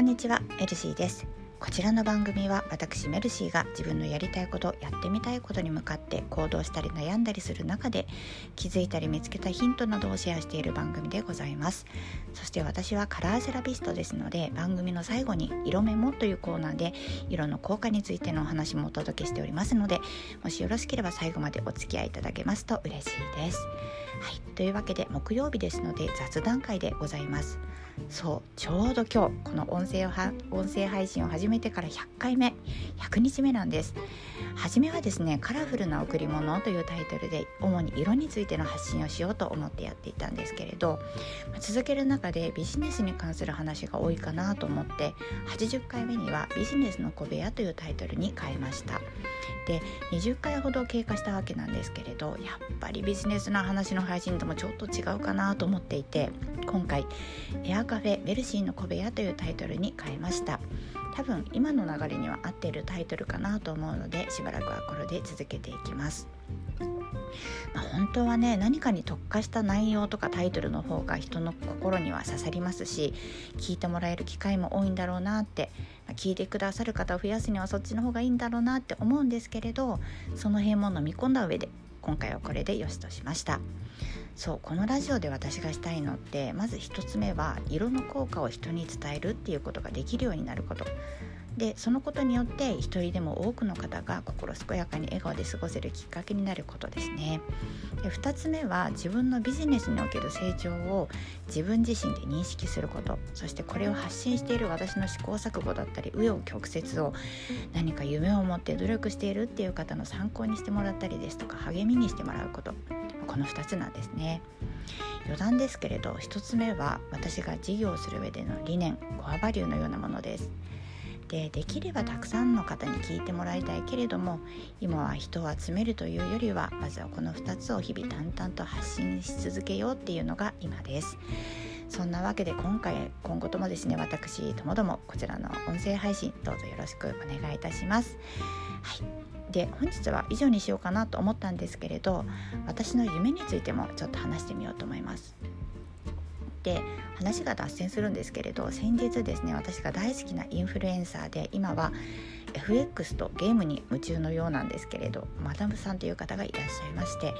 こんにちはメルシーです。こちらの番組は私メルシーが自分のやりたいことやってみたいことに向かって行動したり悩んだりする中で気づいたり見つけたヒントなどをシェアしている番組でございます。そして私はカラーセラピストですので番組の最後に色メモというコーナーで色の効果についてのお話もお届けしておりますのでもしよろしければ最後までお付き合いいただけますと嬉しいです。はいというわけで木曜日ですので雑談会でございます。そうちょうど今日この音声を音声配信を始めてから100回目100日目なんです。初めはですね「カラフルな贈り物」というタイトルで主に色についての発信をしようと思ってやっていたんですけれど続ける中でビジネスに関する話が多いかなと思って80回目には「ビジネスの小部屋」というタイトルに変えました。で20回ほど経過したわけなんですけれどやっぱりビジネスの話の配信ともちょっと違うかなと思っていて今回「エアカフェメルシーの小部屋」というタイトルに変えました。多分今の流れには合っているタイトルかなと思うのでしばらくはこれで続けていきます。まあ、本当はね何かに特化した内容とかタイトルの方が人の心には刺さりますし聞いてもらえる機会も多いんだろうなって、まあ、聞いてくださる方を増やすにはそっちの方がいいんだろうなって思うんですけれどその辺も飲み込んだ上で今回はこれでよしとしました。そうこのラジオで私がしたいのってまず1つ目は色の効果を人に伝えるっていうことができるようになること。でそのことによって一人でも多くの方が心健やかに笑顔で過ごせるきっかけになることですね。で2つ目は自分のビジネスにおける成長を自分自身で認識すること。そしてこれを発信している私の試行錯誤だったり紆余曲折を何か夢を持って努力しているっていう方の参考にしてもらったりですとか励みにしてもらうこと。この2つなんですね。余談ですけれど1つ目は私が事業する上での理念コアバリューのようなものです。でできればたくさんの方に聞いてもらいたいけれども今は人を集めるというよりはまずはこの2つを日々淡々と発信し続けようっていうのが今です。そんなわけで今回今後ともですね私ともどもこちらの音声配信どうぞよろしくお願いいたします。はい。で本日は以上にしようかなと思ったんですけれど私の夢についてもちょっと話してみようと思います。で話が脱線するんですけれど先日ですね私が大好きなインフルエンサーで今は FX とゲームに夢中のようなんですけれどマダムさんという方がいらっしゃいまして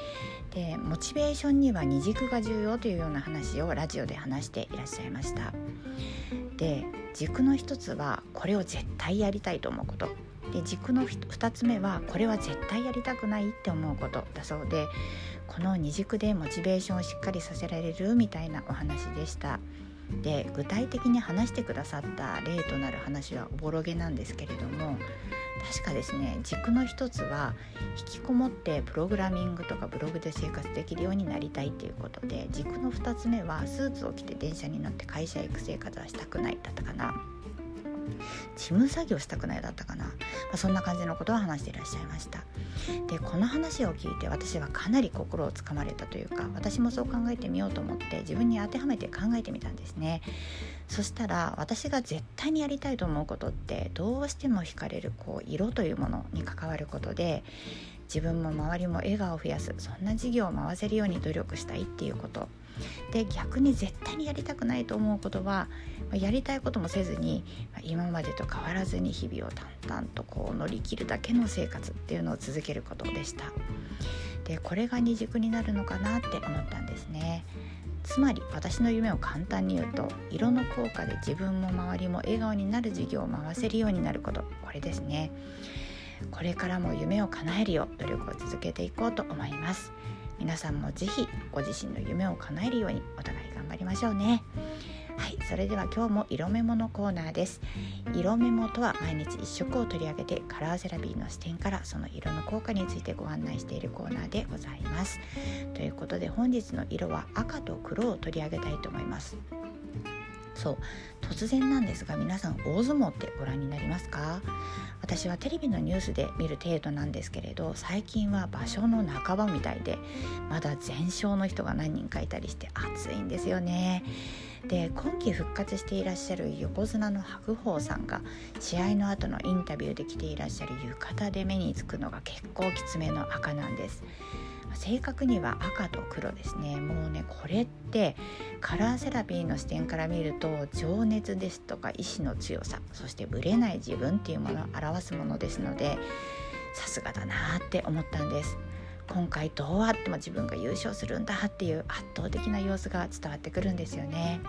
でモチベーションには二軸が重要というような話をラジオで話していらっしゃいました。で軸の一つはこれを絶対やりたいと思うこと。で軸の2つ目はこれは絶対やりたくないって思うことだそうでこの二軸でモチベーションをしっかりさせられるみたいなお話でした。で具体的に話してくださった例となる話はおぼろげなんですけれども確かですね軸の一つは引きこもってプログラミングとかブログで生活できるようになりたいっていうことで軸の2つ目はスーツを着て電車に乗って会社へ行く生活はしたくないだったかな。事務作業したくないだったかな、まあ、そんな感じのことを話していらっしゃいました。でこの話を聞いて私はかなり心をつかまれたというか私もそう考えてみようと思って自分に当てはめて考えてみたんですね。そしたら私が絶対にやりたいと思うことってどうしても惹かれるこう色というものに関わることで自分も周りも笑顔を増やすそんな事業を回せるように努力したいっていうこと。で逆に絶対にやりたくないと思うことはやりたいこともせずに今までと変わらずに日々を淡々とこう乗り切るだけの生活っていうのを続けることでした。でこれが二軸になるのかなって思ったんですね。つまり私の夢を簡単に言うと色の効果で自分も周りも笑顔になる事業を回せるようになること。これですね。これからも夢を叶えるよ。う努力を続けていこうと思います。皆さんも是非ご自身の夢を叶えるようにお互い頑張りましょうね。はいそれでは今日も色メモのコーナーです。色メモとは毎日1色を取り上げてカラーセラピーの視点からその色の効果についてご案内しているコーナーでございます。ということで本日の色は赤と黒を取り上げたいと思います。そう突然なんですが皆さん大相撲ってご覧になりますか？私はテレビのニュースで見る程度なんですけれど最近は場所の半ばみたいでまだ全焼の人が何人かいたりして暑いんですよね。で今季復活していらっしゃる横綱の白鵬さんが試合の後のインタビューで着ていらっしゃる浴衣で目につくのが結構きつめの赤なんです。正確には赤と黒ですね。もうねこれってカラーセラピーの視点から見ると情熱ですとか意志の強さそしてぶれない自分っていうものを表すものですのでさすがだなって思ったんです。今回どうあっても自分が優勝するんだっていう圧倒的な様子が伝わってくるんですよね、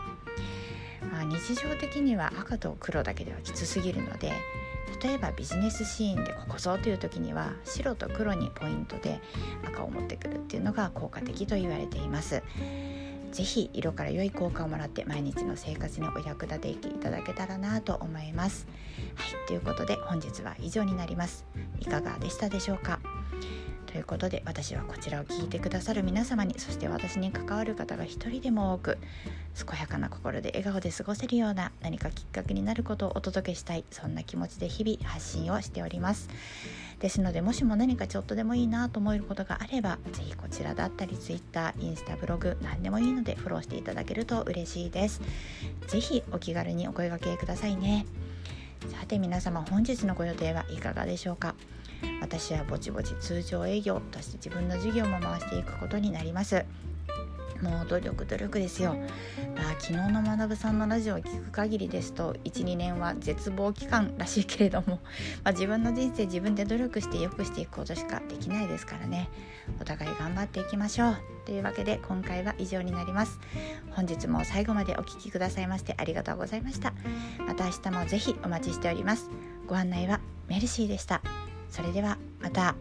まあ、日常的には赤と黒だけではきつすぎるので例えばビジネスシーンでここぞという時には白と黒にポイントで赤を持ってくるっていうのが効果的と言われています。是非色から良い効果をもらって毎日の生活にお役立てていただけたらなと思います。はいということで本日は以上になります。いかがでしたでしょうか？ということで私はこちらを聞いてくださる皆様にそして私に関わる方が一人でも多く健やかな心で笑顔で過ごせるような何かきっかけになることをお届けしたいそんな気持ちで日々発信をしております。ですのでもしも何かちょっとでもいいなと思えることがあれば是非こちらだったり Twitter インスタブログ何でもいいのでフォローしていただけると嬉しいです。是非お気軽にお声掛けくださいね。さて皆様本日のご予定はいかがでしょうか？私はぼちぼち通常営業として自分の事業も回していくことになります。もう努力努力ですよ、まあ、昨日の学さんのラジオを聞く限りですと12年は絶望期間らしいけれども、まあ、自分の人生自分で努力して良くしていくことしかできないですからね。お互い頑張っていきましょう。というわけで今回は以上になります。本日も最後までお聴きくださいましてありがとうございました。また明日もぜひお待ちしております。ご案内はメルシーでした。それではまた。